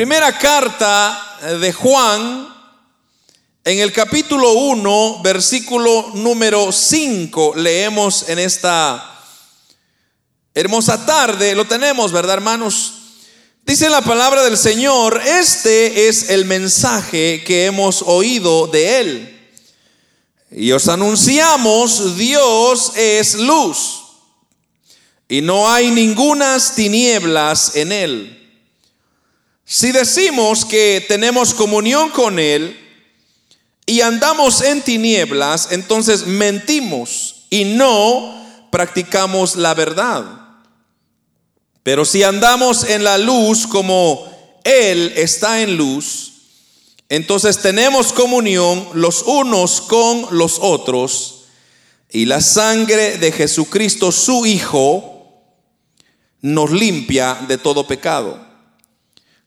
Primera carta de Juan, en el capítulo 1, versículo número 5, leemos en esta hermosa tarde, lo tenemos, ¿verdad, hermanos? Dice la palabra del Señor, este es el mensaje que hemos oído de Él. Y os anunciamos, Dios es luz, y no hay ningunas tinieblas en Él. Si decimos que tenemos comunión con Él y andamos en tinieblas, entonces mentimos y no practicamos la verdad. Pero si andamos en la luz como Él está en luz, entonces tenemos comunión los unos con los otros y la sangre de Jesucristo, su Hijo, nos limpia de todo pecado.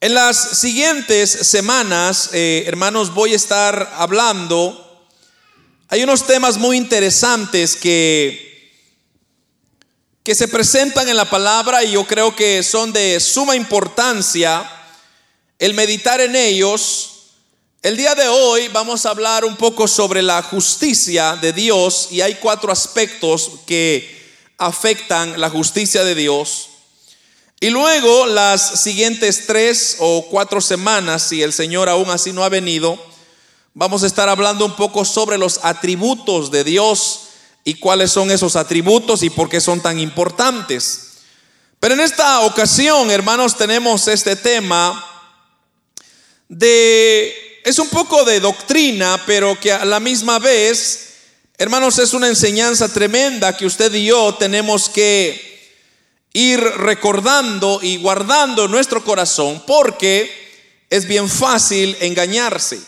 En las siguientes semanas, eh, hermanos, voy a estar hablando. Hay unos temas muy interesantes que, que se presentan en la palabra y yo creo que son de suma importancia el meditar en ellos. El día de hoy vamos a hablar un poco sobre la justicia de Dios y hay cuatro aspectos que afectan la justicia de Dios. Y luego las siguientes tres o cuatro semanas, si el Señor aún así no ha venido, vamos a estar hablando un poco sobre los atributos de Dios y cuáles son esos atributos y por qué son tan importantes. Pero en esta ocasión, hermanos, tenemos este tema de, es un poco de doctrina, pero que a la misma vez, hermanos, es una enseñanza tremenda que usted y yo tenemos que ir recordando y guardando nuestro corazón porque es bien fácil engañarse.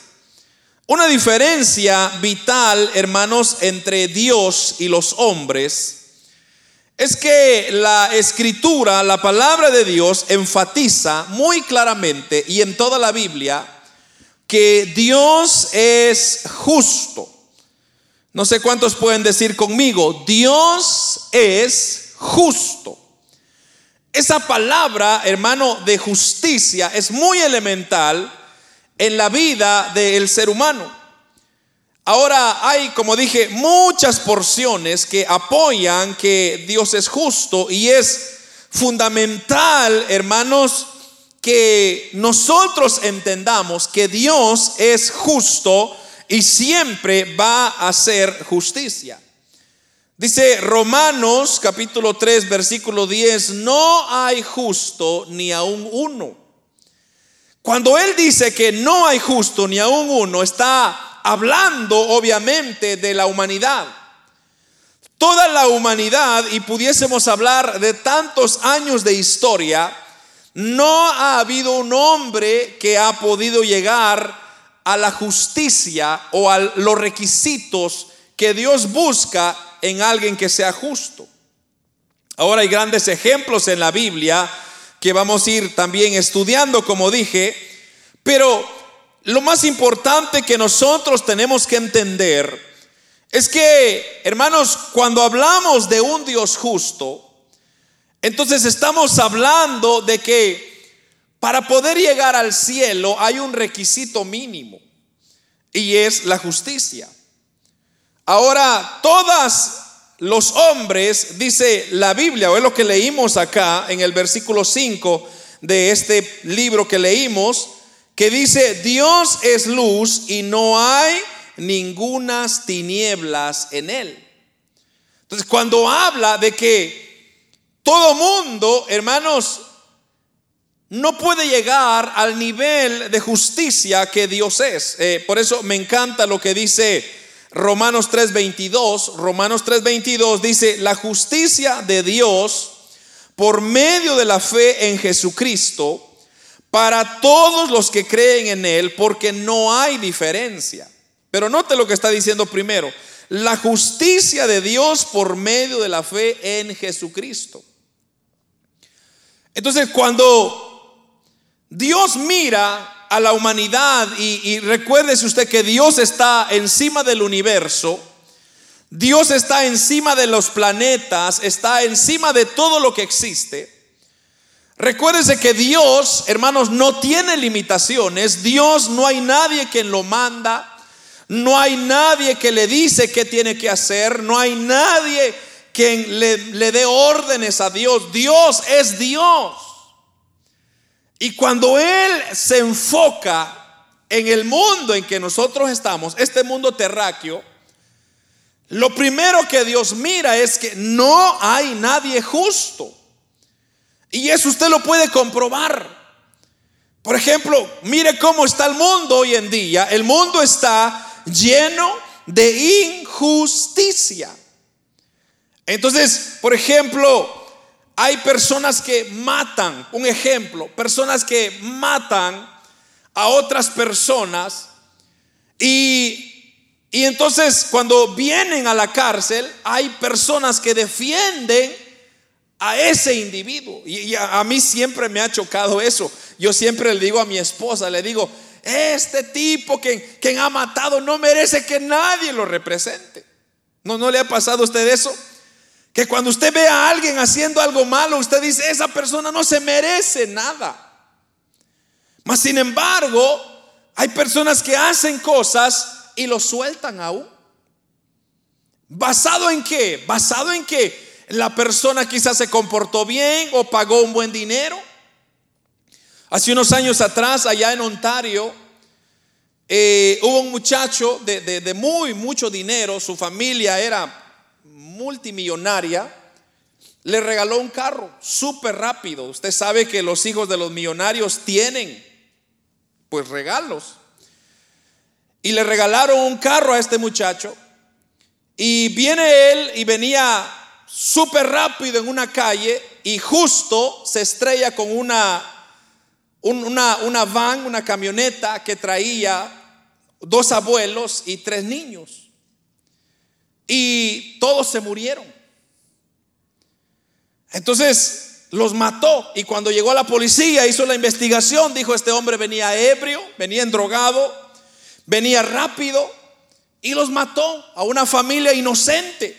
Una diferencia vital, hermanos, entre Dios y los hombres es que la escritura, la palabra de Dios, enfatiza muy claramente y en toda la Biblia que Dios es justo. No sé cuántos pueden decir conmigo, Dios es justo. Esa palabra, hermano, de justicia es muy elemental en la vida del ser humano. Ahora hay, como dije, muchas porciones que apoyan que Dios es justo y es fundamental, hermanos, que nosotros entendamos que Dios es justo y siempre va a hacer justicia. Dice Romanos capítulo 3 versículo 10, no hay justo ni aún uno. Cuando él dice que no hay justo ni aún uno, está hablando obviamente de la humanidad. Toda la humanidad, y pudiésemos hablar de tantos años de historia, no ha habido un hombre que ha podido llegar a la justicia o a los requisitos que Dios busca en alguien que sea justo. Ahora hay grandes ejemplos en la Biblia que vamos a ir también estudiando, como dije, pero lo más importante que nosotros tenemos que entender es que, hermanos, cuando hablamos de un Dios justo, entonces estamos hablando de que para poder llegar al cielo hay un requisito mínimo y es la justicia. Ahora, todas los hombres, dice la Biblia, o es lo que leímos acá en el versículo 5 de este libro que leímos, que dice, Dios es luz y no hay ningunas tinieblas en él. Entonces, cuando habla de que todo mundo, hermanos, no puede llegar al nivel de justicia que Dios es. Eh, por eso me encanta lo que dice Romanos 3:22, Romanos 3:22 dice, la justicia de Dios por medio de la fe en Jesucristo para todos los que creen en Él, porque no hay diferencia. Pero note lo que está diciendo primero, la justicia de Dios por medio de la fe en Jesucristo. Entonces, cuando Dios mira a la humanidad y, y recuérdese usted que Dios está encima del universo, Dios está encima de los planetas, está encima de todo lo que existe. Recuérdese que Dios, hermanos, no tiene limitaciones. Dios no hay nadie que lo manda. No hay nadie que le dice qué tiene que hacer. No hay nadie le, le dé órdenes a Dios. Dios es Dios. Y cuando Él se enfoca en el mundo en que nosotros estamos, este mundo terráqueo, lo primero que Dios mira es que no hay nadie justo. Y eso usted lo puede comprobar. Por ejemplo, mire cómo está el mundo hoy en día. El mundo está lleno de injusticia. Entonces, por ejemplo, hay personas que matan, un ejemplo, personas que matan a otras personas y, y entonces cuando vienen a la cárcel hay personas que defienden a ese individuo. Y, a, mí siempre me ha chocado eso. Yo siempre le digo a mi esposa, le digo, este tipo que, ha matado no merece que nadie lo represente. ¿No, ¿No le ha pasado a usted eso? Que cuando usted ve a alguien haciendo algo malo, usted dice, esa persona no se merece nada. Mas sin embargo, hay personas que hacen cosas y lo sueltan aún. ¿Basado en qué? Basado en que la persona quizás se comportó bien o pagó un buen dinero. Hace unos años atrás, allá en Ontario, eh, hubo un muchacho de, muy, mucho dinero, su familia era multimillonaria, le regaló un carro súper rápido. Usted sabe que los hijos de los millonarios tienen, pues, regalos. Y le regalaron un carro a este muchacho. Y viene él y venía súper rápido en una calle y justo se estrella con una, una, una van, una camioneta que traía dos abuelos y tres niños. Y todos se murieron. Entonces los mató y cuando llegó a la policía hizo la investigación, dijo este hombre venía ebrio, venía endrogado, venía rápido y los mató a una familia inocente.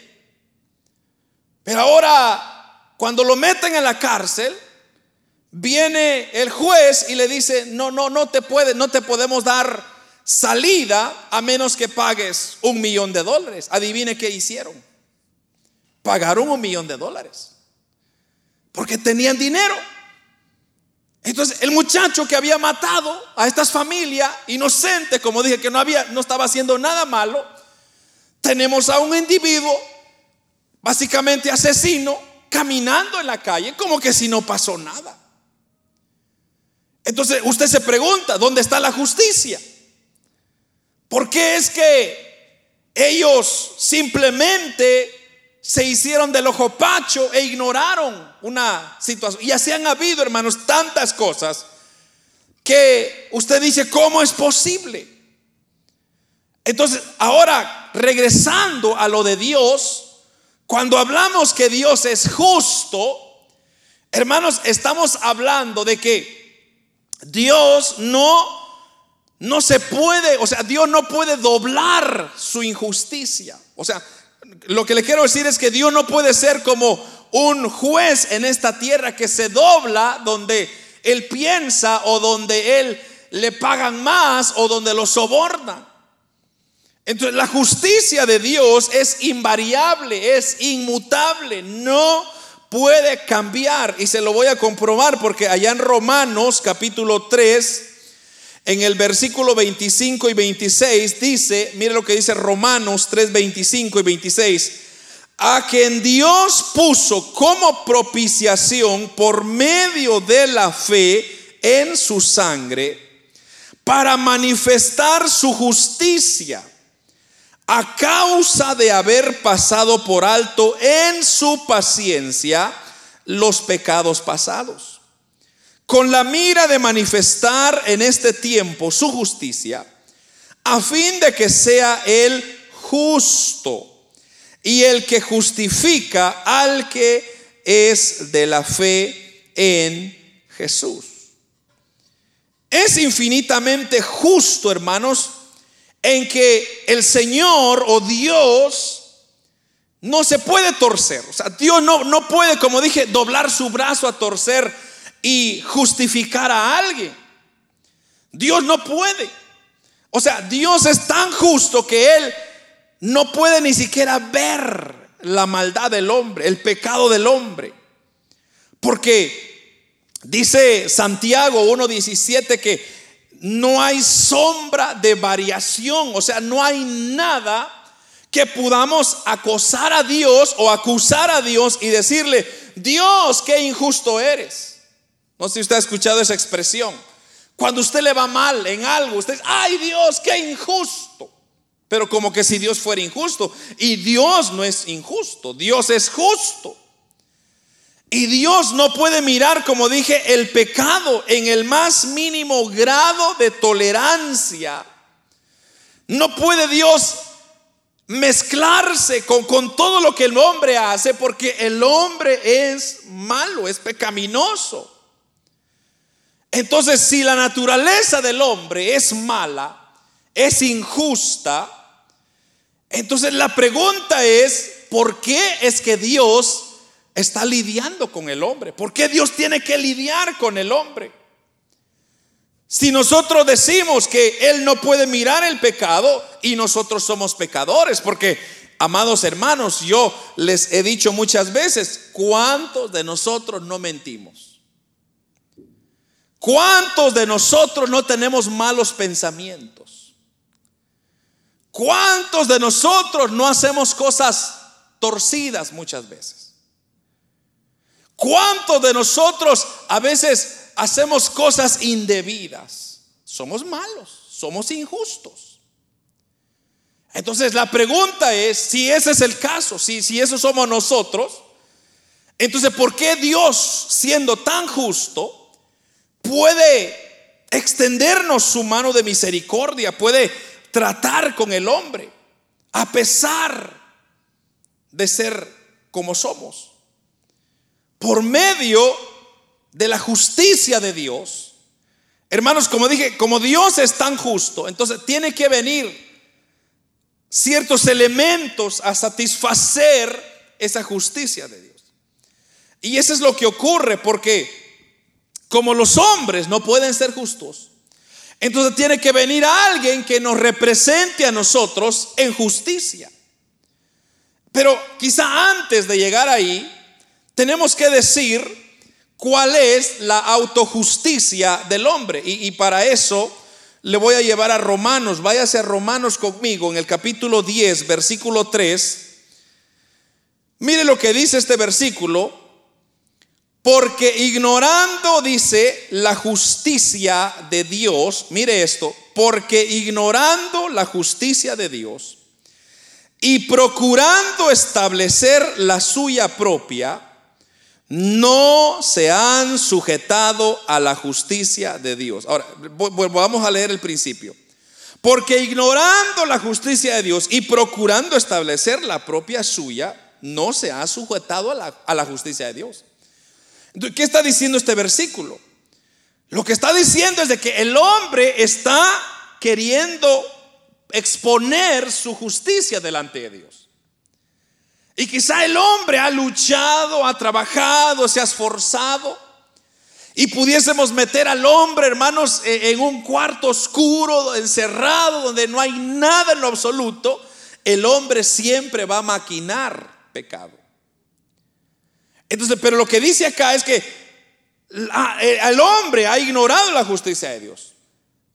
Pero ahora, cuando lo meten en la cárcel, viene el juez y le dice, no, no, no te puede, no te podemos dar salida a menos que pagues un millón de dólares. Adivine qué hicieron. Pagaron un millón de dólares. Porque tenían dinero. Entonces, el muchacho que había matado a esta familia inocente, como dije que no había no estaba haciendo nada malo, tenemos a un individuo básicamente asesino, caminando en la calle como que si no pasó nada. Entonces usted se pregunta, ¿dónde está la justicia? ¿Por qué es que ellos simplemente se hicieron del ojo pacho e ignoraron una situación? Y así han habido, hermanos, tantas cosas que usted dice, ¿cómo es posible? Entonces, ahora, regresando a lo de Dios, cuando hablamos que Dios es justo, hermanos, estamos hablando de que Dios no no se puede, o sea, Dios no puede doblar su injusticia. O sea, lo que le quiero decir es que Dios no puede ser como un juez en esta tierra que se dobla donde él piensa o donde él le pagan más o donde lo soborna. Entonces la justicia de Dios es invariable, es inmutable, no puede cambiar. Y se lo voy a comprobar porque allá en Romanos capítulo 3, en el versículo 25 y 26 dice, mire lo que dice Romanos 3, 25 y 26, a quien Dios puso como propiciación por medio de la fe en su sangre para manifestar su justicia a causa de haber pasado por alto en su paciencia los pecados pasados, con la mira de manifestar en este tiempo su justicia, a fin de que sea él justo y el que justifica al que es de la fe en Jesús. Es infinitamente justo, hermanos, en que el Señor o Dios no se puede torcer. O sea, Dios no, no puede, como dije, doblar su brazo a torcer y justificar a alguien. Dios no puede. O sea, Dios es tan justo que Él no puede ni siquiera ver la maldad del hombre, el pecado del hombre. Porque dice Santiago 1.17 que no hay sombra de variación, o sea, no hay nada que podamos acosar a Dios o acusar a Dios y decirle, Dios, qué injusto eres. No sé si usted ha escuchado esa expresión. Cuando usted le va mal en algo, usted dice, ay Dios, qué injusto. Pero como que si Dios fuera injusto. Y Dios no es injusto, Dios es justo. Y Dios no puede mirar, como dije, el pecado en el más mínimo grado de tolerancia. No puede Dios mezclarse con, con, todo lo que el hombre hace porque el hombre es malo, es pecaminoso. Entonces, si la naturaleza del hombre es mala, es injusta, entonces la pregunta es, ¿por qué es que Dios está lidiando con el hombre? ¿Por qué Dios tiene que lidiar con el hombre? Si nosotros decimos que Él no puede mirar el pecado y nosotros somos pecadores, porque, amados hermanos, yo les he dicho muchas veces, ¿cuántos de nosotros no mentimos? ¿Cuántos de nosotros no tenemos malos pensamientos? ¿Cuántos de nosotros no hacemos cosas torcidas muchas veces? ¿Cuántos de nosotros a veces hacemos cosas indebidas, somos malos, somos injustos. Entonces la pregunta es, si ese es el caso, si, si eso somos nosotros, entonces ¿por qué Dios, siendo tan justo, puede extendernos su mano de misericordia, puede tratar con el hombre, a pesar de ser como somos? Por medio de la justicia de Dios. Hermanos, como dije, como Dios es tan justo, entonces tiene que venir ciertos elementos a satisfacer esa justicia de Dios. Y eso es lo que ocurre porque como los hombres no pueden ser justos, entonces tiene que venir alguien que nos represente a nosotros en justicia. Pero quizá antes de llegar ahí, tenemos que decir cuál es la autojusticia del hombre. Y, para eso le voy a llevar a Romanos. Váyase a Romanos conmigo en el capítulo 10, versículo 3. Mire lo que dice este versículo. Porque ignorando, dice, la justicia de Dios, mire esto, porque ignorando la justicia de Dios y procurando establecer la suya propia, no se han sujetado a la justicia de Dios. Ahora, vamos a leer el principio. Porque ignorando la justicia de Dios y procurando establecer la propia suya, no se ha sujetado a la, justicia de Dios. ¿Qué está diciendo este versículo? Lo que está diciendo es de que el hombre está queriendo exponer su justicia delante de Dios. Y quizá el hombre ha luchado, ha trabajado, se ha esforzado. Y pudiésemos meter al hombre, hermanos, e, en un cuarto oscuro, encerrado, donde no hay nada en lo absoluto. El hombre siempre va a maquinar pecado. Entonces, pero lo que dice acá es que eh, el hombre ha ignorado la justicia de Dios,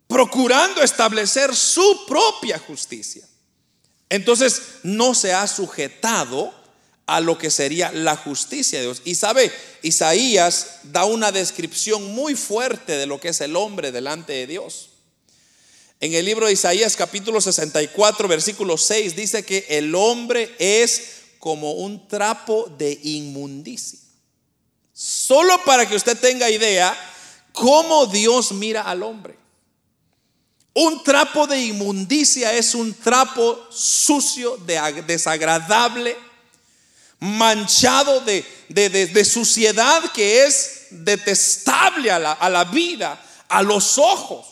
procurando establecer su propia justicia. Entonces no se ha sujetado a lo que sería la justicia de Dios. Y sabe, Isaías da una descripción muy fuerte de lo que es el hombre delante de Dios. En el libro de Isaías capítulo 64 versículo 6 dice que el hombre es como un trapo de inmundicia. Solo para que usted tenga idea cómo Dios mira al hombre. Un trapo de inmundicia es un trapo sucio, desagradable, manchado de, suciedad que es detestable a la vida, a los ojos.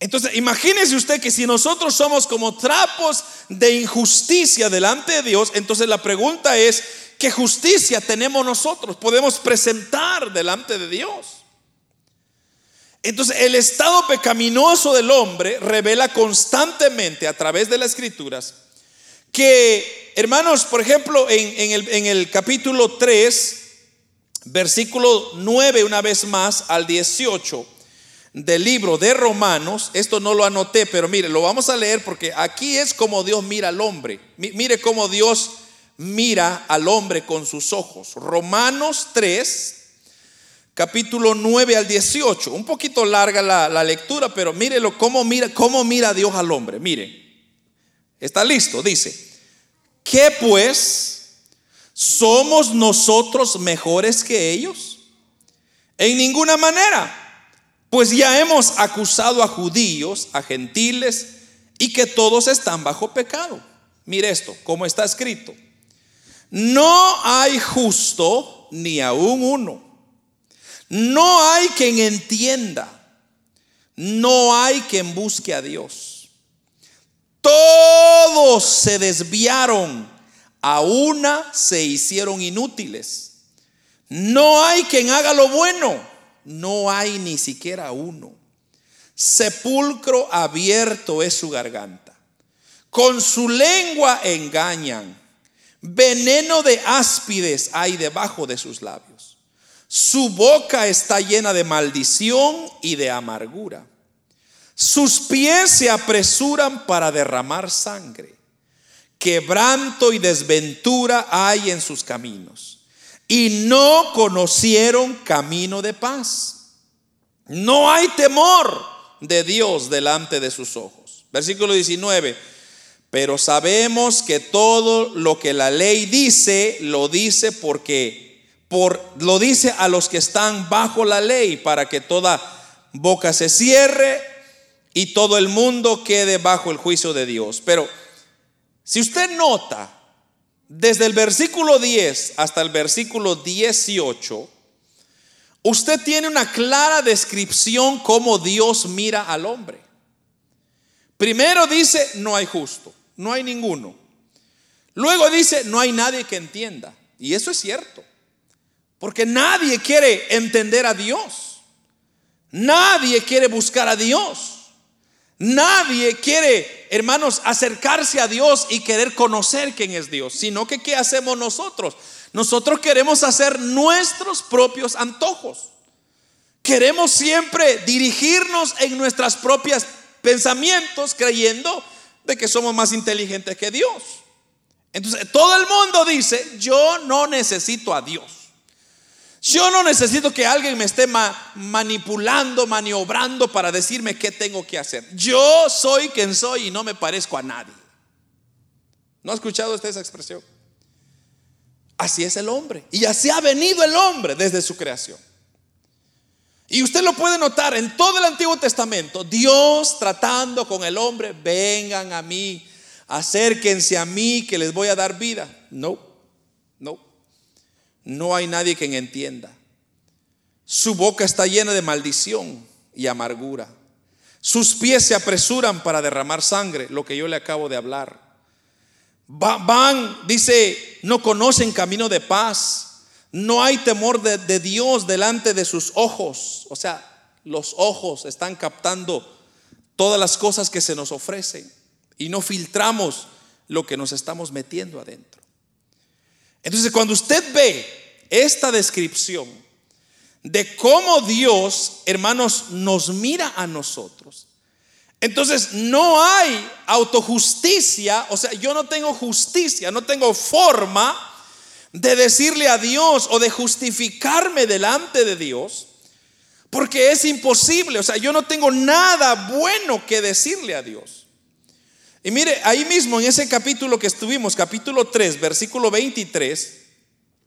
Entonces, imagínese usted que si nosotros somos como trapos de injusticia delante de Dios, entonces la pregunta es, ¿qué justicia tenemos nosotros? Podemos presentar delante de Dios. Entonces, el estado pecaminoso del hombre revela constantemente a través de las escrituras que, hermanos, por ejemplo, en, el, el capítulo 3, versículo 9, una vez más, al 18, del libro de Romanos, esto no lo anoté, pero mire, lo vamos a leer porque aquí es como Dios mira al hombre. Mire cómo Dios mira al hombre con sus ojos. Romanos 3, capítulo 9 al 18. Un poquito larga la, lectura, pero mírelo cómo mira, cómo mira Dios al hombre. Mire, está listo, dice, ¿qué pues? ¿Somos nosotros mejores que ellos? En ninguna manera. Pues ya hemos acusado a judíos, a gentiles, y que todos están bajo pecado. Mire esto, como está escrito. No hay justo ni aún uno. No hay quien entienda. No hay quien busque a Dios. Todos se desviaron. A una se hicieron inútiles. No hay quien haga lo bueno no hay ni siquiera uno. Sepulcro abierto es su garganta. Con su lengua engañan. Veneno de áspides hay debajo de sus labios. Su boca está llena de maldición y de amargura. Sus pies se apresuran para derramar sangre. Quebranto y desventura hay en sus caminos y no conocieron camino de paz. No hay temor de Dios delante de sus ojos. Versículo 19. Pero sabemos que todo lo que la ley dice, lo dice porque por, lo dice a los que están bajo la ley, para que toda boca se cierre y todo el mundo quede bajo el juicio de Dios. Pero si usted nota, desde el versículo 10 hasta el versículo 18, usted tiene una clara descripción cómo Dios mira al hombre. Primero dice, no hay justo, no hay ninguno. Luego dice, no hay nadie que entienda. Y eso es cierto, porque nadie quiere entender a Dios. Nadie quiere buscar a Dios. Nadie quiere, hermanos, acercarse a Dios y querer conocer quién es Dios, sino que ¿qué hacemos nosotros? Nosotros queremos hacer nuestros propios antojos. Queremos siempre dirigirnos en nuestras propias pensamientos creyendo de que somos más inteligentes que Dios. Entonces, todo el mundo dice, yo no necesito a Dios. Yo no necesito que alguien me esté manipulando, maniobrando para decirme qué tengo que hacer. Yo soy quien soy y no me parezco a nadie. ¿No ha escuchado usted esa expresión? Así es el hombre. Y así ha venido el hombre desde su creación. Y usted lo puede notar en todo el Antiguo Testamento, Dios tratando con el hombre, vengan a mí, acérquense a mí que les voy a dar vida. No, no hay nadie quien entienda. Su boca está llena de maldición y amargura. Sus pies se apresuran para derramar sangre, lo que yo le acabo de hablar. Van, dice, no conocen camino de paz. No hay temor de, de Dios delante de sus ojos. O sea, los ojos están captando todas las cosas que se nos ofrecen y no filtramos lo que nos estamos metiendo adentro. Entonces, cuando usted ve esta descripción de cómo Dios, hermanos, nos mira a nosotros, entonces no hay autojusticia, o sea, yo no tengo justicia, no tengo forma de decirle a Dios o de justificarme delante de Dios, porque es imposible, o sea, yo no tengo nada bueno que decirle a Dios. Y mire, ahí mismo en ese capítulo que estuvimos, capítulo 3, versículo 23,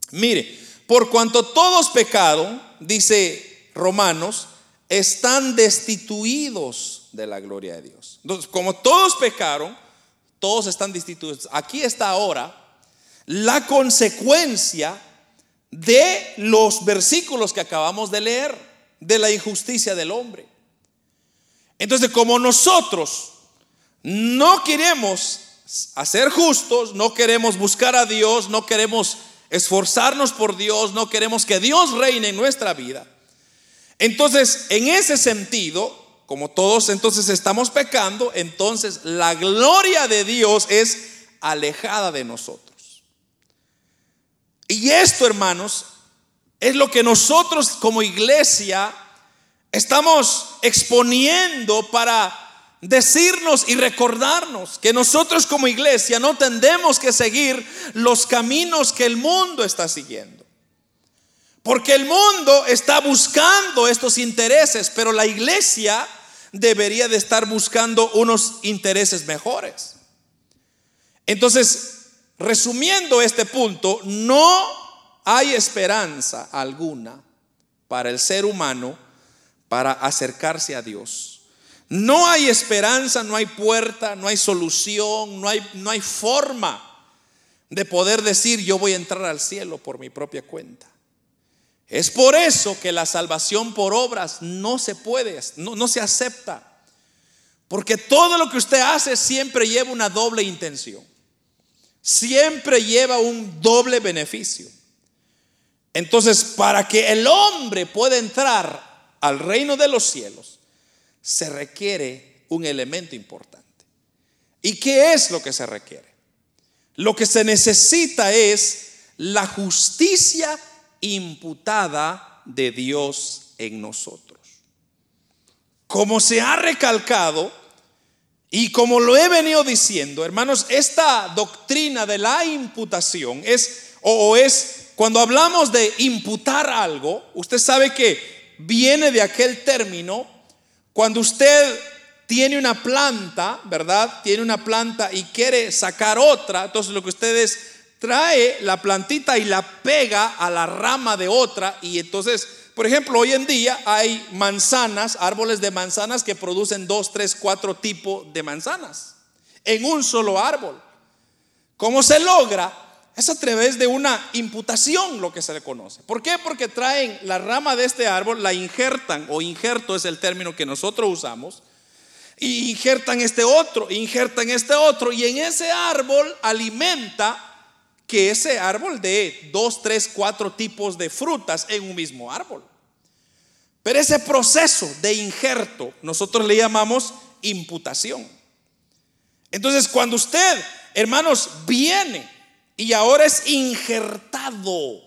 mire, por cuanto todos pecaron, dice Romanos, están destituidos de la gloria de Dios. Entonces, como todos pecaron, todos están destituidos. Aquí está ahora la consecuencia de los versículos que acabamos de leer, de la injusticia del hombre. Entonces, como nosotros no queremos hacer justos, no queremos buscar a Dios, no queremos esforzarnos por Dios, no queremos que Dios reine en nuestra vida. Entonces, en ese sentido, como todos entonces estamos pecando, entonces la gloria de Dios es alejada de nosotros. Y esto, hermanos, es lo que nosotros como iglesia estamos exponiendo para decirnos y recordarnos que nosotros como iglesia no tendemos que seguir los caminos que el mundo está siguiendo. Porque el mundo está buscando estos intereses, pero la iglesia debería de estar buscando unos intereses mejores. Entonces, resumiendo este punto, no hay esperanza alguna para el ser humano para acercarse a Dios. No hay esperanza, no hay puerta, no hay solución, no hay, no hay forma de poder decir yo voy a entrar al cielo por mi propia cuenta. Es por eso que la salvación por obras no se puede, no, no se acepta. Porque todo lo que usted hace siempre lleva una doble intención. Siempre lleva un doble beneficio. Entonces, para que el hombre pueda entrar al reino de los cielos, se requiere un elemento importante. ¿Y qué es lo que se requiere? Lo que se necesita es la justicia imputada de Dios en nosotros. Como se ha recalcado y como lo he venido diciendo, hermanos, esta doctrina de la imputación es o es cuando hablamos de imputar algo, usted sabe que viene de aquel término cuando usted tiene una planta, ¿verdad? Tiene una planta y quiere sacar otra, entonces lo que usted es, trae la plantita y la pega a la rama de otra y entonces, por ejemplo, hoy en día hay manzanas, árboles de manzanas que producen dos, tres, cuatro tipos de manzanas en un solo árbol. ¿Cómo se logra? Es a través de una imputación lo que se le conoce. ¿Por qué? Porque traen la rama de este árbol, la injertan, o injerto es el término que nosotros usamos, y injertan este otro, injertan este otro, y en ese árbol alimenta que ese árbol de dos, tres, cuatro tipos de frutas en un mismo árbol. Pero ese proceso de injerto nosotros le llamamos imputación. Entonces, cuando usted, hermanos, viene y ahora es injertado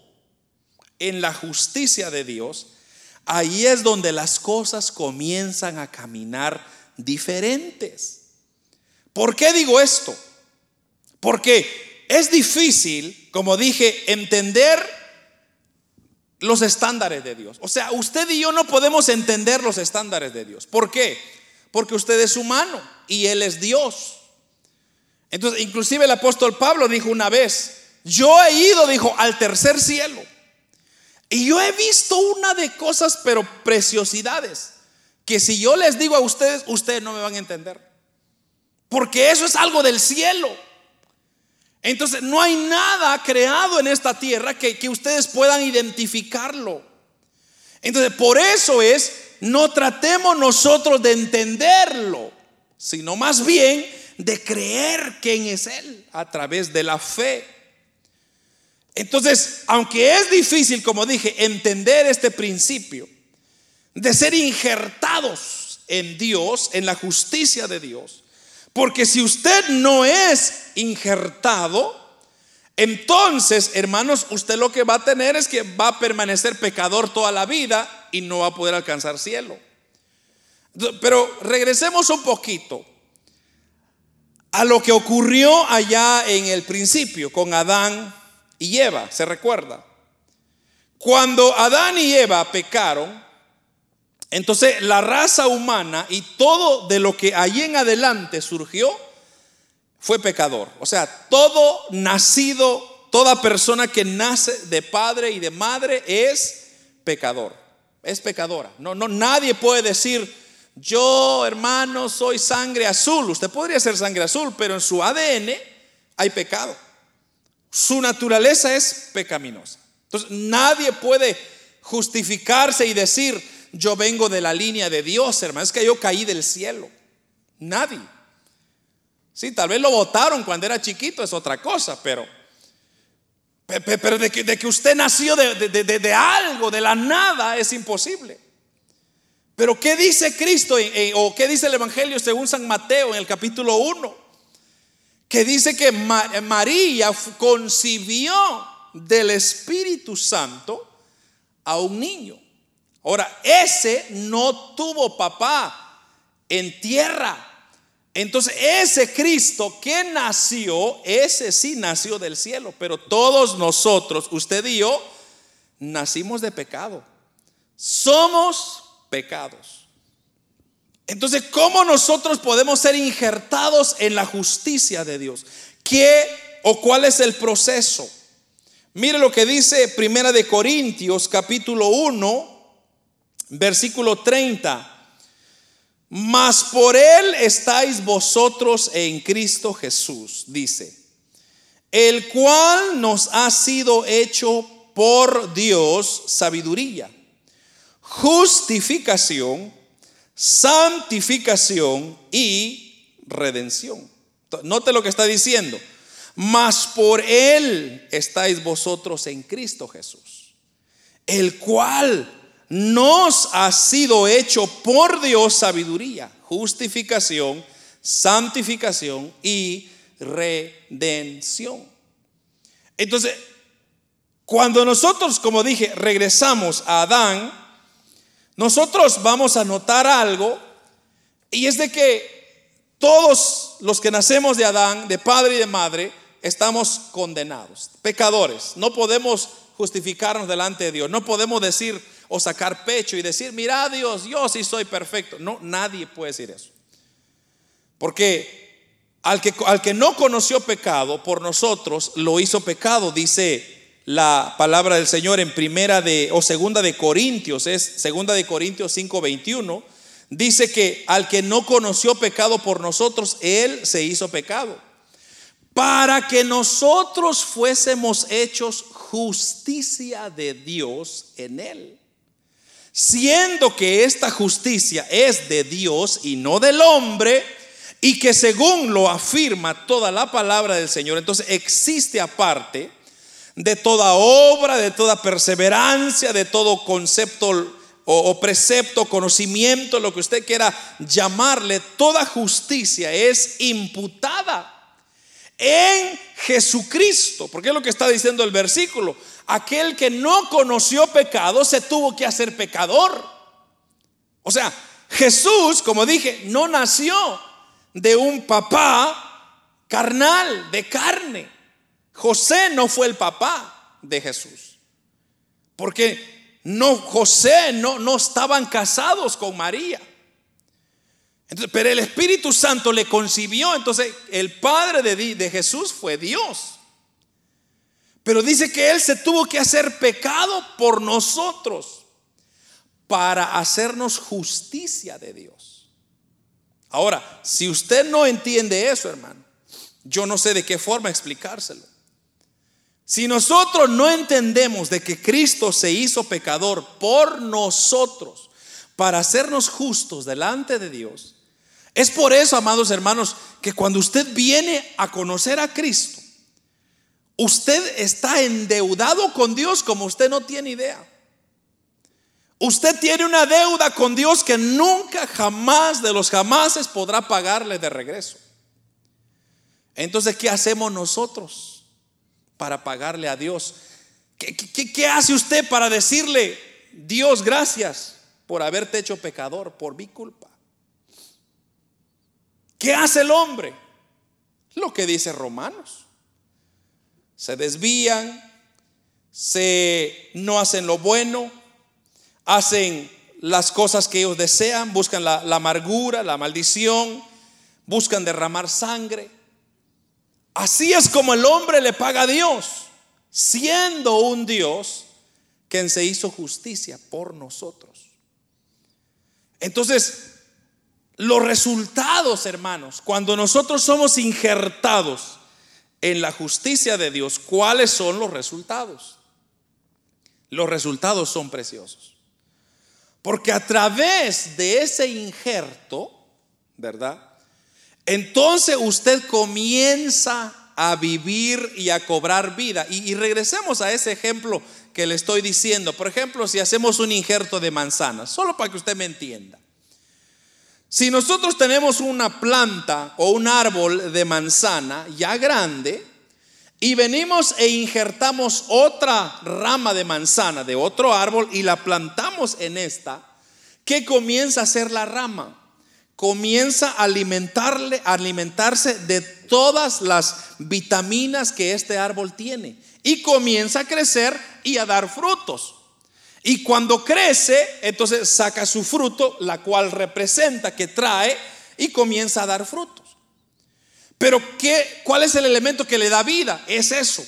en la justicia de Dios, ahí es donde las cosas comienzan a caminar diferentes. ¿Por qué digo esto? Porque es difícil, como dije, entender los estándares de Dios. O sea, usted y yo no podemos entender los estándares de Dios. ¿Por qué? Porque usted es humano y Él es Dios. Entonces, inclusive el apóstol Pablo dijo una vez, yo he ido, dijo, al tercer cielo. Y yo he visto una de cosas, pero preciosidades, que si yo les digo a ustedes, ustedes no me van a entender. Porque eso es algo del cielo. Entonces, no hay nada creado en esta tierra que, que ustedes puedan identificarlo. Entonces, por eso es, no tratemos nosotros de entenderlo, sino más bien de creer quién es Él a través de la fe. Entonces, aunque es difícil, como dije, entender este principio de ser injertados en Dios, en la justicia de Dios, porque si usted no es injertado, entonces, hermanos, usted lo que va a tener es que va a permanecer pecador toda la vida y no va a poder alcanzar cielo. Pero regresemos un poquito a lo que ocurrió allá en el principio con Adán y Eva, ¿se recuerda? Cuando Adán y Eva pecaron, entonces la raza humana y todo de lo que allí en adelante surgió fue pecador. O sea, todo nacido, toda persona que nace de padre y de madre es pecador. es pecadora. No, no, nadie puede decir, yo hermano soy sangre azul. Usted podría ser sangre azul, pero en su ADN hay pecado. Su naturaleza es pecaminosa. Entonces nadie puede justificarse y decir, yo vengo de la línea de Dios, hermano, es que yo caí del cielo. Nadie. Sí, tal vez lo votaron cuando era chiquito, es otra cosa, pero, pero de, que, usted nació de, de, algo, de la nada, es imposible. Pero ¿qué dice Cristo o qué dice el Evangelio según San Mateo en el capítulo 1? Que dice que María concibió del Espíritu Santo a un niño. Ahora, ese no tuvo papá en tierra. Entonces, ese Cristo que nació, ese sí nació del cielo, pero todos nosotros, usted y yo, nacimos de pecado. Somos pecados. Entonces, ¿cómo nosotros podemos ser injertados en la justicia de Dios? ¿Qué o cuál es el proceso? Mire lo que dice Primera de Corintios capítulo 1, versículo 30. Mas por él estáis vosotros en Cristo Jesús, dice, el cual nos ha sido hecho por Dios sabiduría, justificación, santificación y redención. Note lo que está diciendo mas por Él estáis vosotros en Cristo Jesús, el cual nos ha sido hecho por Dios sabiduría, justificación, santificación y redención. Entonces, cuando nosotros, como dije, regresamos a Adán, nosotros vamos a notar algo, y es de que todos los que nacemos de Adán, de padre y de madre, estamos condenados, pecadores. No podemos justificarnos delante de Dios. No podemos decir o sacar pecho y decir, mira Dios, yo sí soy perfecto. No, nadie puede decir eso. Porque al que, al que no conoció pecado por nosotros, lo hizo pecado, dice la palabra del Señor en primera de o segunda de Corintios, es segunda de Corintios 5:21, dice que al que no conoció pecado por nosotros, él se hizo pecado para que nosotros fuésemos hechos justicia de Dios en él. Siendo que esta justicia es de Dios y no del hombre, y que según lo afirma toda la palabra del Señor, entonces existe aparte de toda obra, de toda perseverancia, de todo concepto o, o, precepto, conocimiento, lo que usted quiera llamarle, toda justicia es imputada en Jesucristo, porque es lo que está diciendo el versículo. Aquel que no conoció pecado se tuvo que hacer pecador. O sea, Jesús, como dije, no nació de un papá carnal, de carne. José no fue el papá de Jesús. Porque no José no no estaban casados con María pero el Espíritu Santo le concibió, entonces el Padre de, de Jesús fue Dios. Pero dice que Él se tuvo que hacer pecado por nosotros para hacernos justicia de Dios. Ahora, si usted no entiende eso, hermano, yo no sé de qué forma explicárselo. Si nosotros no entendemos de que Cristo se hizo pecador por nosotros para hacernos justos delante de Dios, es por eso, amados hermanos, que cuando usted viene a conocer a Cristo, usted está endeudado con Dios como usted no tiene idea. Usted tiene una deuda con Dios que nunca, jamás de los jamases podrá pagarle de regreso. Entonces, ¿qué hacemos nosotros para pagarle a Dios? ¿Qué, hace usted para decirle, Dios, gracias por haberte hecho pecador, por mi culpa? ¿Qué hace el hombre? Lo que dice Romanos. Se desvían, se no hacen lo bueno, hacen las cosas que ellos desean, buscan la amargura, la maldición, buscan derramar sangre. Así es como el hombre le paga a Dios, siendo un Dios quien se hizo justicia por nosotros. Entonces, los resultados, hermanos, cuando nosotros somos injertados en la justicia de Dios, ¿cuáles son los resultados? Los resultados son preciosos. Porque a través de ese injerto, ¿verdad? Entonces usted comienza a vivir y a cobrar vida. Y, regresemos a ese ejemplo que le estoy diciendo. Por ejemplo, si hacemos un injerto de manzana, solo para que usted me entienda. Si nosotros tenemos una planta o un árbol de manzana ya grande y venimos e injertamos otra rama de manzana de otro árbol y la plantamos en esta, ¿qué comienza a ser la rama? Comienza a alimentarle, a alimentarse de todas las vitaminas que este árbol tiene y comienza a crecer y a dar frutos. Y cuando crece, entonces saca su fruto, la cual representa que trae y comienza a dar frutos. Pero ¿qué, ¿cuál es el elemento que le da vida? Es eso,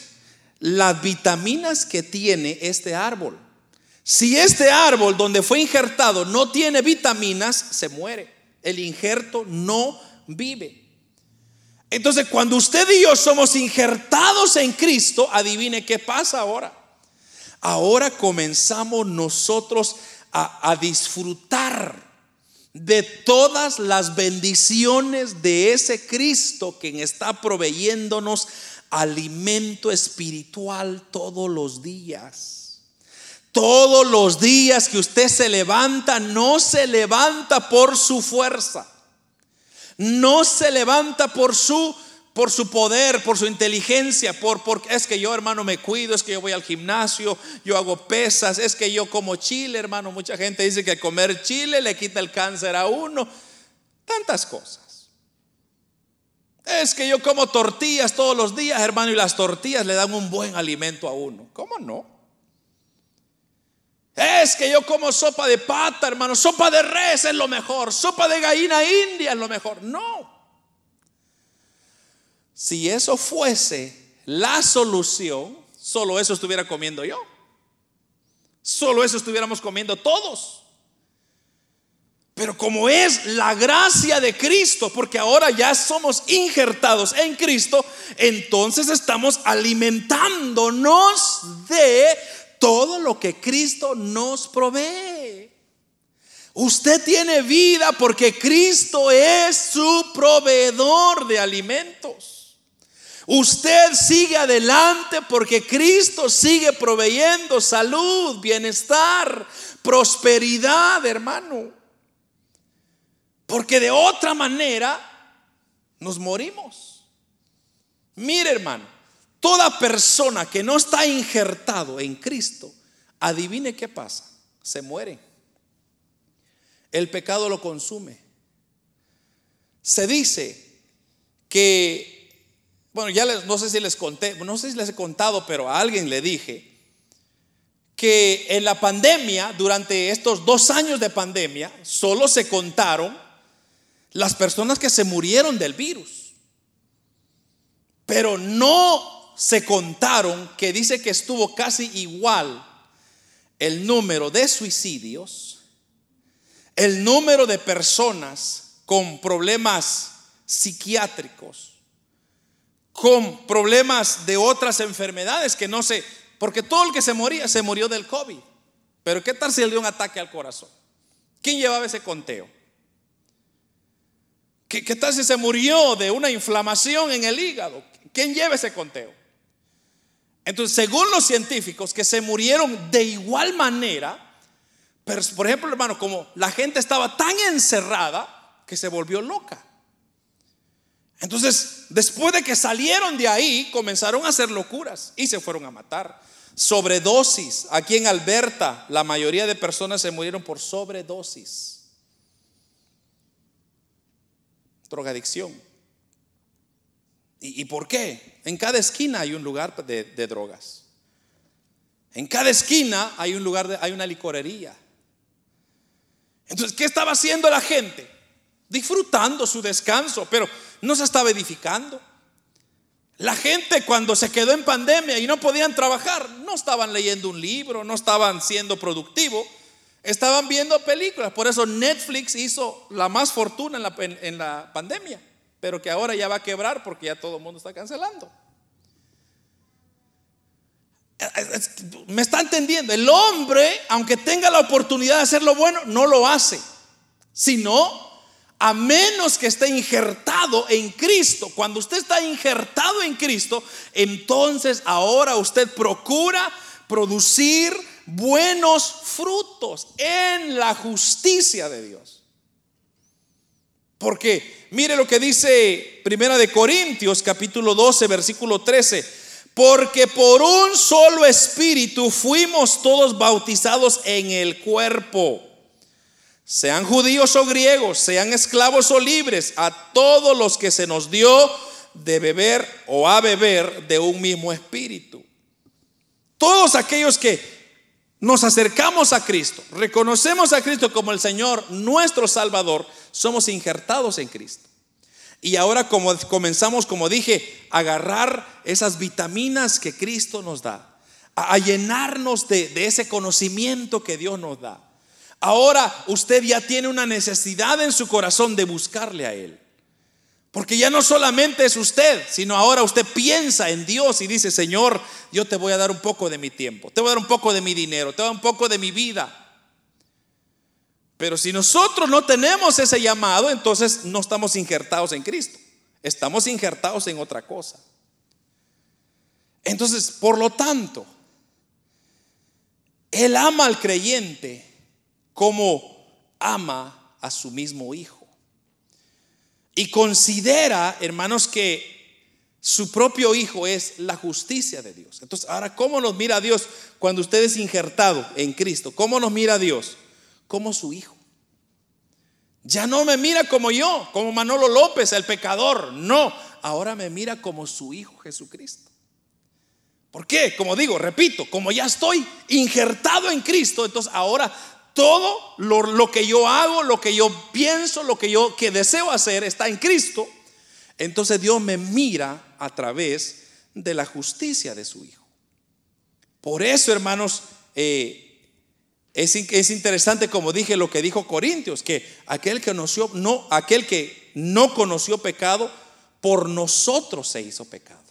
las vitaminas que tiene este árbol. Si este árbol donde fue injertado no tiene vitaminas, se muere. El injerto no vive. Entonces, cuando usted y yo somos injertados en Cristo, adivine qué pasa ahora ahora comenzamos nosotros a, disfrutar de todas las bendiciones de ese Cristo quien está proveyéndonos alimento espiritual todos los días. Todos los días que usted se levanta, no se levanta por su fuerza, no se levanta por su por su poder, por su inteligencia, por porque es que yo, hermano, me cuido, es que yo voy al gimnasio, yo hago pesas, es que yo como chile, hermano. Mucha gente dice que comer chile le quita el cáncer a uno. Tantas cosas. Es que yo como tortillas todos los días, hermano, y las tortillas le dan un buen alimento a uno. ¿Cómo no? Es que yo como sopa de pata, hermano, sopa de res es lo mejor, sopa de gallina india es lo mejor. No. Si eso fuese la solución, solo eso estuviera comiendo yo. Solo eso estuviéramos comiendo todos. Pero como es la gracia de Cristo, porque ahora ya somos injertados en Cristo, entonces estamos alimentándonos de todo lo que Cristo nos provee. Usted tiene vida porque Cristo es su proveedor de alimentos. Usted sigue adelante porque Cristo sigue proveyendo salud, bienestar, prosperidad, hermano. Porque de otra manera nos morimos. Mire, hermano, toda persona que no está injertado en Cristo, adivine qué pasa, se muere. El pecado lo consume. Se dice que bueno, ya no sé si les conté, no sé si les he contado, pero a alguien le dije que en la pandemia, durante estos dos años de pandemia, solo se contaron las personas que se murieron del virus. Pero no se contaron que dice que estuvo casi igual el número de suicidios, el número de personas con problemas psiquiátricos, con problemas de otras enfermedades que no sé, porque todo el que se moría se murió del COVID. Pero ¿qué tal si le dio un ataque al corazón? ¿Quién llevaba ese conteo? ¿Qué, ¿Qué, tal si se murió de una inflamación en el hígado? ¿Quién lleva ese conteo? Entonces, según los científicos que se murieron de igual manera, por ejemplo, hermano, como la gente estaba tan encerrada que se volvió loca. Entonces, después de que salieron de ahí, comenzaron a hacer locuras y se fueron a matar. Sobredosis. Aquí en Alberta, la mayoría de personas se murieron por sobredosis. Drogadicción. ¿Y, por qué? En cada esquina hay un lugar de, drogas. En cada esquina hay un lugar, de, hay una licorería. Entonces, ¿qué estaba haciendo la gente? Disfrutando su descanso, pero no se estaba edificando. La gente cuando se quedó en pandemia y no podían trabajar, no estaban leyendo un libro, no estaban siendo productivos, estaban viendo películas. Por eso Netflix hizo la más fortuna en la, en la pandemia, pero que ahora ya va a quebrar porque ya todo el mundo está cancelando. Me está entendiendo. El hombre, aunque tenga la oportunidad de hacer lo bueno, no lo hace. Sino, a menos que esté injertado en Cristo. Cuando usted está injertado en Cristo, entonces ahora usted procura producir buenos frutos en la justicia de Dios. Porque mire lo que dice Primera de Corintios capítulo 12 versículo 13 porque por un solo espíritu fuimos todos bautizados en el cuerpo. Sean judíos o griegos, sean esclavos o libres, a todos los que se nos dio de beber o a beber de un mismo espíritu. Todos aquellos que nos acercamos a Cristo, reconocemos a Cristo como el Señor, nuestro Salvador, somos injertados en Cristo. Y ahora como comenzamos, como dije, a agarrar esas vitaminas que Cristo nos da, a, llenarnos de, de ese conocimiento que Dios nos da. Ahora usted ya tiene una necesidad en su corazón de buscarle a Él. Porque ya no solamente es usted, sino ahora usted piensa en Dios y dice, Señor, yo te voy a dar un poco de mi tiempo, te voy a dar un poco de mi dinero, te voy a dar un poco de mi vida. Pero si nosotros no tenemos ese llamado, entonces no estamos injertados en Cristo. Estamos injertados en otra cosa. Entonces, por lo tanto, Él ama al creyente como ama a su mismo Hijo. Y considera, hermanos, que su propio Hijo es la justicia de Dios. Entonces, ahora, ¿cómo nos mira Dios cuando usted es injertado en Cristo? ¿Cómo nos mira Dios? Como su hijo. Ya no me mira como yo, como Manolo López, el pecador. No, ahora me mira como su hijo Jesucristo. ¿Por qué? Como digo, repito, como ya estoy injertado en Cristo, entonces ahora todo lo, que yo hago, lo que yo pienso, lo que yo que deseo hacer está en Cristo. Entonces Dios me mira a través de la justicia de su Hijo. Por eso, hermanos, eh, es, interesante, como dije, lo que dijo Corintios, que aquel que, no, aquel que no conoció pecado, por nosotros se hizo pecado.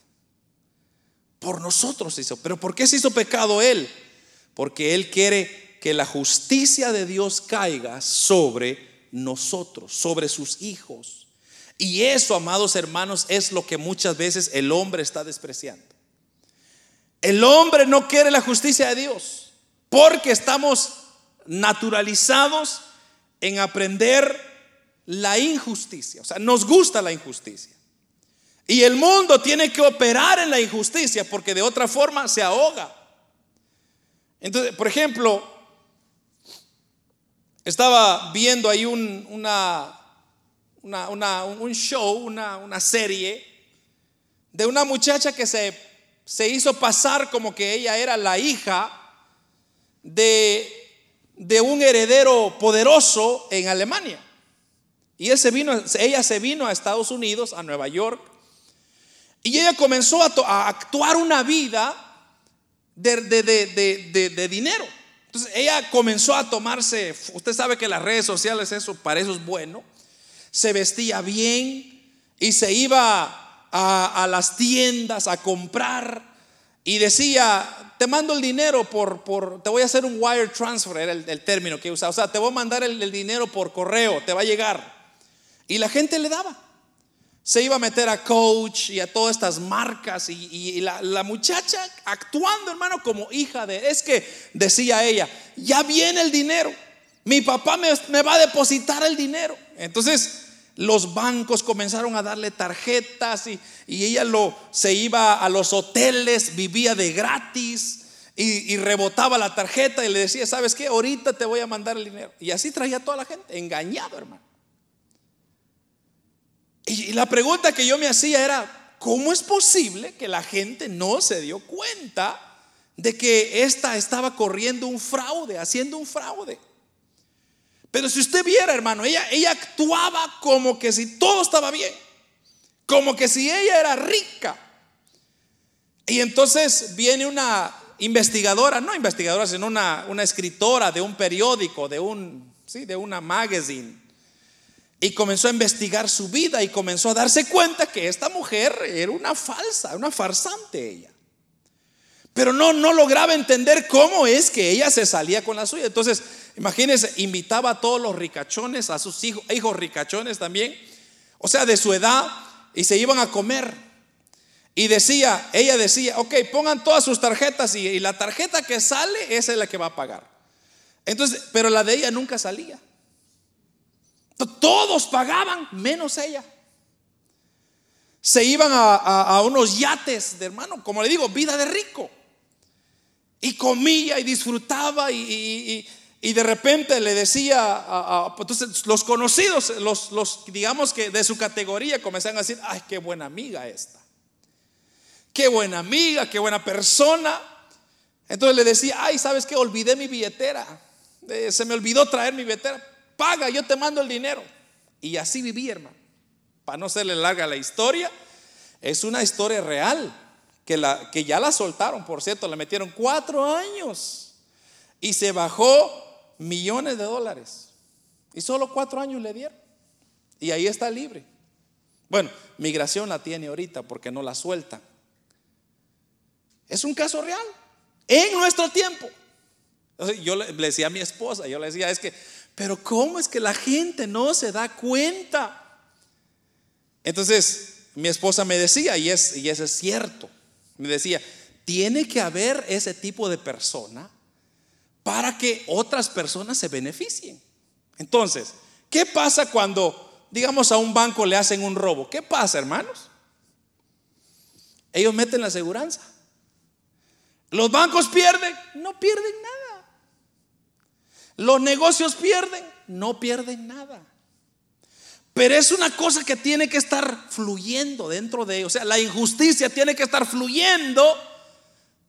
Por nosotros se hizo. Pero ¿por qué se hizo pecado él? Porque él quiere que la justicia de Dios caiga sobre nosotros, sobre sus hijos. Y eso, amados hermanos, es lo que muchas veces el hombre está despreciando. El hombre no quiere la justicia de Dios. Porque estamos naturalizados en aprender la injusticia. O sea, nos gusta la injusticia. Y el mundo tiene que operar en la injusticia porque de otra forma se ahoga. Entonces, por ejemplo, estaba viendo ahí un, show, una, una, serie de una muchacha que se, se hizo pasar como que ella era la hija de, un heredero poderoso en Alemania. Y vino, ella se vino a Estados Unidos, a Nueva York, y ella comenzó a, actuar una vida de, de, dinero. Entonces ella comenzó a tomarse, usted sabe que las redes sociales, eso para eso es bueno, se vestía bien y se iba a, a las tiendas a comprar y decía, te mando el dinero por, por, te voy a hacer un wire transfer, era el, término que usaba. O sea, te voy a mandar el, dinero por correo, te va a llegar. Y la gente le daba. Se iba a meter a Coach y a todas estas marcas. Y, la, muchacha actuando, hermano, como hija de. Es que decía ella, ya viene el dinero. Mi papá me, me va a depositar el dinero. Entonces, los bancos comenzaron a darle tarjetas y, ella lo, se iba a los hoteles, vivía de gratis y, rebotaba la tarjeta y le decía, ¿sabes qué? Ahorita te voy a mandar el dinero. Y así traía a toda la gente, engañado hermano. Y, y la pregunta que yo me hacía era, ¿cómo es posible que la gente no se dio cuenta de que esta estaba corriendo un fraude, haciendo un fraude? Pero si usted viera, hermano, ella, ella actuaba como que si todo estaba bien, como que si ella era rica. Y entonces viene una investigadora, no investigadora, sino una, una escritora de un periódico, de, un, ¿sí? de una magazine. Y comenzó a investigar su vida y comenzó a darse cuenta que esta mujer era una falsa, una farsante ella. Pero no, no lograba entender cómo es que ella se salía con la suya. Entonces, imagínense, invitaba a todos los ricachones, a sus hijos, hijos ricachones también, o sea, de su edad, y se iban a comer. Y decía, ella decía, ok, pongan todas sus tarjetas y, la tarjeta que sale, esa es la que va a pagar. Entonces, pero la de ella nunca salía. Todos pagaban, menos ella. Se iban a, unos yates de hermano, como le digo, vida de rico. Y comía y disfrutaba y, de repente le decía, a, entonces los conocidos, los, los digamos que de su categoría comenzaron a decir, ay, qué buena amiga esta. Qué buena amiga, qué buena persona. Entonces le decía, ay, ¿sabes qué? Olvidé mi billetera. Eh, se me olvidó traer mi billetera paga, yo te mando el dinero. Y así viví, hermano. Para no serle larga la historia, es una historia real, que, la, que ya la soltaron, por cierto, le metieron cuatro años y se bajó millones de dólares. Y solo cuatro años le dieron. Y ahí está libre. Bueno, migración la tiene ahorita porque no la suelta. Es un caso real. En nuestro tiempo. Yo le decía a mi esposa, yo le decía, es que pero ¿cómo es que la gente no se da cuenta? Entonces, mi esposa me decía, y, es, y eso es cierto, me decía, tiene que haber ese tipo de persona para que otras personas se beneficien. Entonces, ¿qué pasa cuando, digamos, a un banco le hacen un robo? ¿Qué pasa, hermanos? Ellos meten la aseguranza. Los bancos pierden, no pierden nada. Los negocios pierden, no pierden nada. Pero es una cosa que tiene que estar fluyendo dentro de ellos. O sea, la injusticia tiene que estar fluyendo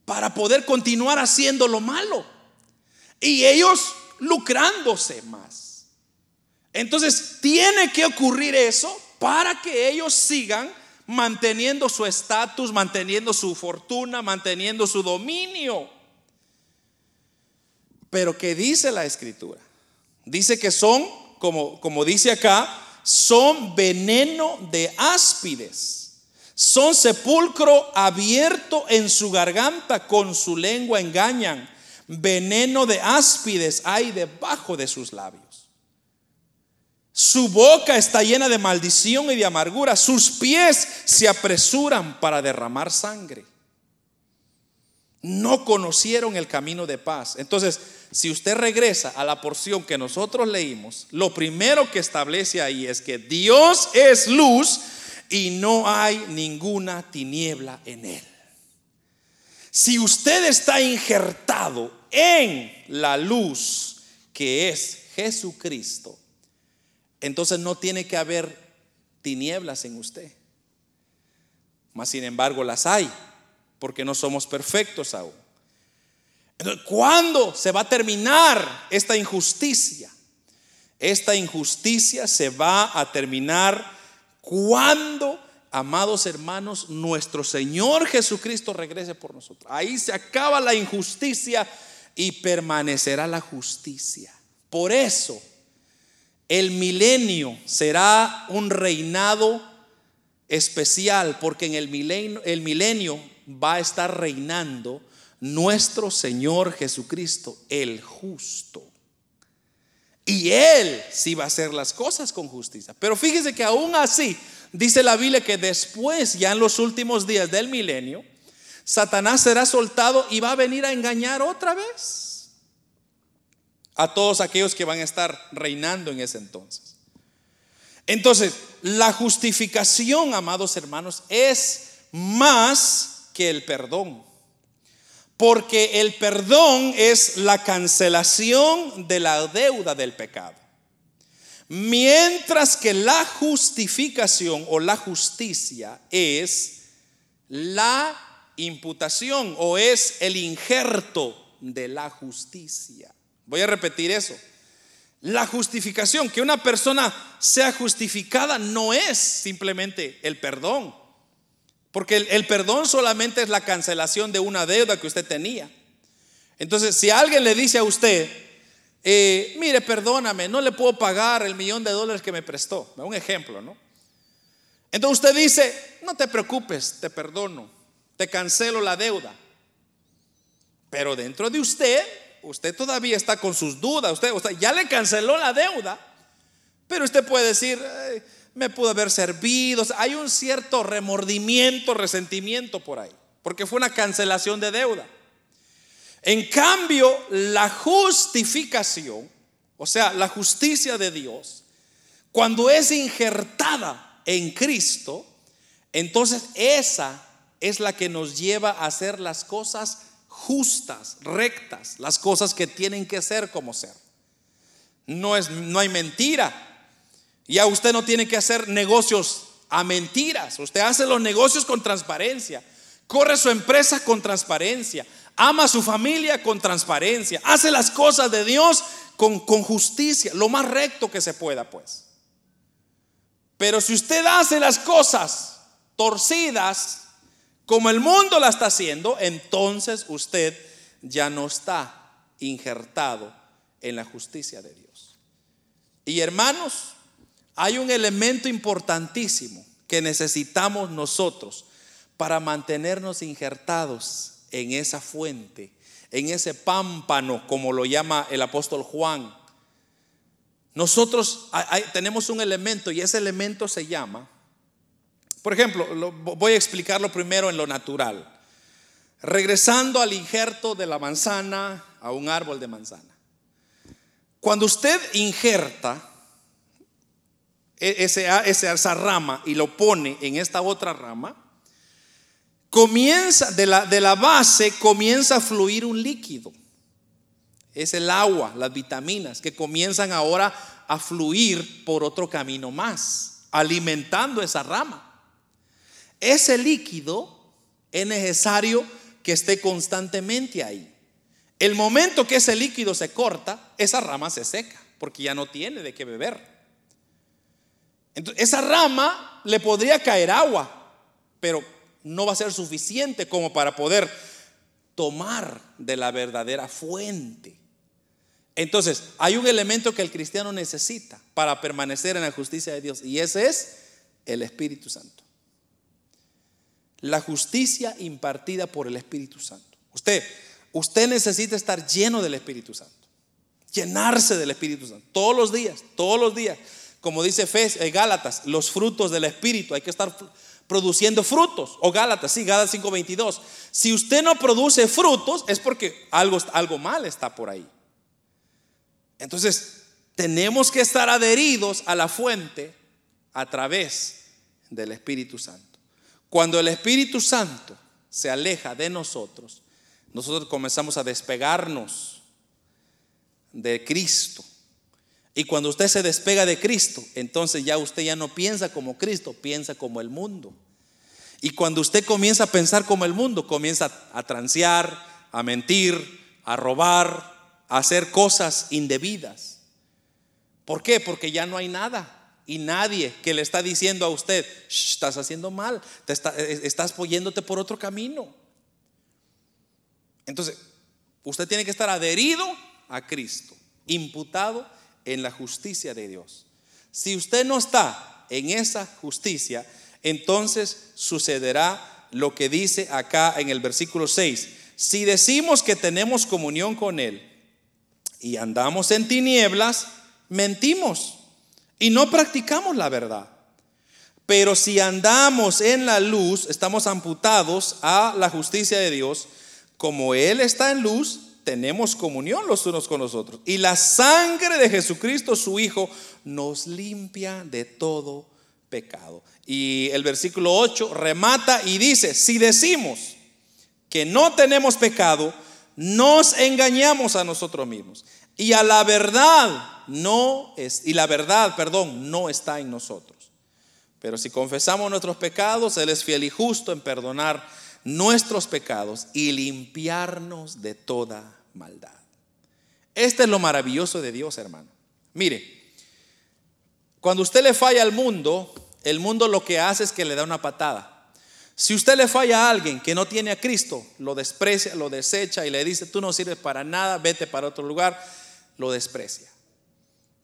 para poder continuar haciendo lo malo. Y ellos lucrándose más. Entonces, tiene que ocurrir eso para que ellos sigan manteniendo su estatus, manteniendo su fortuna, manteniendo su dominio. Pero ¿qué dice la escritura? Dice que son, como, como dice acá, son veneno de áspides. Son sepulcro abierto en su garganta, con su lengua engañan. Veneno de áspides hay debajo de sus labios. Su boca está llena de maldición y de amargura. Sus pies se apresuran para derramar sangre. No conocieron el camino de paz. Entonces, si usted regresa a la porción que nosotros leímos, lo primero que establece ahí es que Dios es luz y no hay ninguna tiniebla en él. Si usted está injertado en la luz que es Jesucristo, entonces no tiene que haber tinieblas en usted. Mas sin embargo las hay, porque no somos perfectos aún. ¿cuándo se va a terminar esta injusticia? Esta injusticia se va a terminar cuando, amados hermanos, nuestro Señor Jesucristo regrese por nosotros. Ahí se acaba la injusticia y permanecerá la justicia. Por eso, el milenio será un reinado especial, porque en el milenio, va a estar reinando nuestro Señor Jesucristo, el justo. Y Él sí va a hacer las cosas con justicia. Pero fíjese que aún así, dice la Biblia que después, ya en los últimos días del milenio, Satanás será soltado y va a venir a engañar otra vez a todos aquellos que van a estar reinando en ese entonces. Entonces, la justificación, amados hermanos, es más que el perdón. Porque el perdón es la cancelación de la deuda del pecado. Mientras que la justificación o la justicia es la imputación o es el injerto de la justicia. Voy a repetir eso. La justificación, que una persona sea justificada no es simplemente el perdón Porque el, perdón solamente es la cancelación de una deuda que usted tenía. Entonces, si alguien le dice a usted, eh, mire, perdóname, no le puedo pagar el millón de dólares que me prestó, un ejemplo, ¿no? Entonces usted dice, no te preocupes, te perdono, te cancelo la deuda. Pero dentro de usted, usted todavía está con sus dudas, usted, ya le canceló la deuda, pero usted puede decir, me pudo haber servido. hay un cierto remordimiento, resentimiento por ahí, porque fue una cancelación de deuda. En cambio, la justificación, o sea, la justicia de Dios, cuando es injertada en Cristo, entonces esa es la que nos lleva a hacer las cosas justas, rectas, las cosas que tienen que ser como ser. No, es, no hay mentira, ya usted no tiene que hacer negocios a mentiras. Usted hace los negocios con transparencia. Corre su empresa con transparencia. Ama a su familia con transparencia. Hace las cosas de Dios con, con justicia. Lo más recto que se pueda, pues. Pero si usted hace las cosas torcidas como el mundo la está haciendo, entonces usted ya no está injertado en la justicia de Dios. Y hermanos, hay un elemento importantísimo que necesitamos nosotros para mantenernos injertados en esa fuente, en ese pámpano, como lo llama el apóstol Juan. Nosotros tenemos un elemento y ese elemento se llama, por ejemplo, voy a explicarlo primero en lo natural. Regresando al injerto de la manzana a un árbol de manzana. Cuando usted injerta, e, esa rama y lo pone en esta otra rama, comienza, de la, de la base comienza a fluir un líquido. Es el agua, las vitaminas, que comienzan ahora a fluir por otro camino más, alimentando esa rama. Ese líquido es necesario que esté constantemente ahí. El momento que ese líquido se corta, esa rama se seca, porque ya no tiene de qué beber. Entonces, esa rama le podría caer agua, pero no va a ser suficiente como para poder tomar de la verdadera fuente. Entonces, hay un elemento que el cristiano necesita para permanecer en la justicia de Dios y ese es el Espíritu Santo. La justicia impartida por el Espíritu Santo. Usted, usted necesita estar lleno del Espíritu Santo. Llenarse del Espíritu Santo todos los días, todos los días como dice eh, Gálatas, los frutos del Espíritu. Hay que estar produciendo frutos. O Gálatas, sí, Gálatas 5:22. Si usted no produce frutos, es porque algo, algo mal está por ahí. Entonces, tenemos que estar adheridos a la fuente a través del Espíritu Santo. Cuando el Espíritu Santo se aleja de nosotros, nosotros comenzamos a despegarnos de Cristo y cuando usted se despega de Cristo, entonces ya usted ya no piensa como Cristo, piensa como el mundo. Y cuando usted comienza a pensar como el mundo, comienza a transear, a mentir, a robar, a hacer cosas indebidas. ¿Por qué? Porque ya no hay nada y nadie que le está diciendo a usted, estás haciendo mal, te eh, estás poniéndote por otro camino. Entonces, usted tiene que estar adherido a Cristo, imputado en la justicia de Dios. Si usted no está en esa justicia, entonces sucederá lo que dice acá en el versículo 6. Si decimos que tenemos comunión con Él y andamos en tinieblas, mentimos y no practicamos la verdad. Pero si andamos en la luz, estamos amputados a la justicia de Dios. Como Él está en luz, tenemos comunión los unos con los otros. Y la sangre de Jesucristo, su Hijo, nos limpia de todo pecado. Y el versículo 8 remata y dice, si decimos que no tenemos pecado, nos engañamos a nosotros mismos. Y a la verdad no es, y la verdad, perdón, no está en nosotros. Pero si confesamos nuestros pecados, Él es fiel y justo en perdonar nuestros pecados y limpiarnos de toda maldad. Este es lo maravilloso de Dios, hermano. Mire, cuando usted le falla al mundo, el mundo lo que hace es que le da una patada. Si usted le falla a alguien que no tiene a Cristo, lo desprecia, lo desecha y le dice, tú no sirves para nada, vete para otro lugar, lo desprecia.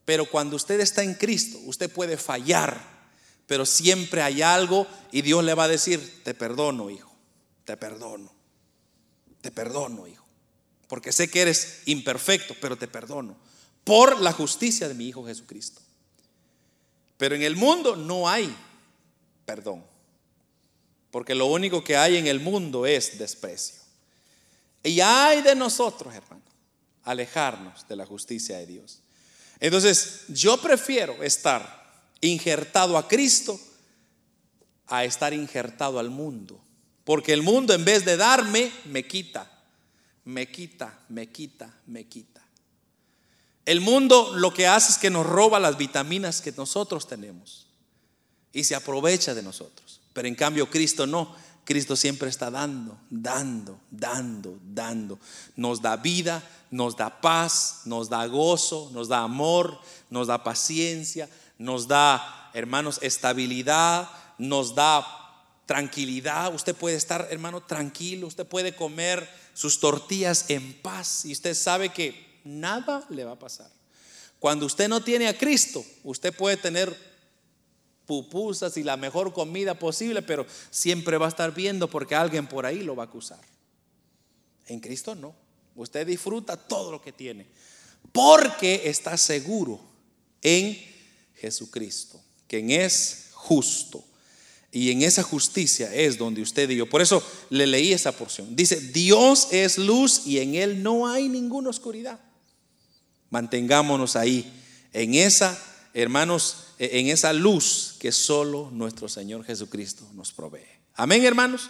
Pero cuando usted está en Cristo, usted puede fallar, pero siempre hay algo y Dios le va a decir, te perdono, hijo, te perdono, te perdono, hijo. Porque sé que eres imperfecto, pero te perdono. Por la justicia de mi Hijo Jesucristo. Pero en el mundo no hay perdón. Porque lo único que hay en el mundo es desprecio. Y hay de nosotros, hermano, alejarnos de la justicia de Dios. Entonces, yo prefiero estar injertado a Cristo a estar injertado al mundo. Porque el mundo en vez de darme, me quita, me quita, me quita, me quita. El mundo lo que hace es que nos roba las vitaminas que nosotros tenemos y se aprovecha de nosotros. Pero en cambio Cristo no. Cristo siempre está dando, dando, dando, dando. Nos da vida, nos da paz, nos da gozo, nos da amor, nos da paciencia, nos da, hermanos, estabilidad, nos da tranquilidad. Usted puede estar, hermano, tranquilo. Usted puede comer sus tortillas en paz. Y usted sabe que nada le va a pasar. Cuando usted no tiene a Cristo, usted puede tener pupusas y la mejor comida posible, pero siempre va a estar viendo porque alguien por ahí lo va a acusar. En Cristo no. Usted disfruta todo lo que tiene porque está seguro en Jesucristo, quien es justo. Y en esa justicia es donde usted y yo. Por eso le leí esa porción. Dice, Dios es luz y en Él no hay ninguna oscuridad. Mantengámonos ahí, en esa, hermanos, en esa luz que solo nuestro Señor Jesucristo nos provee. Amén, hermanos.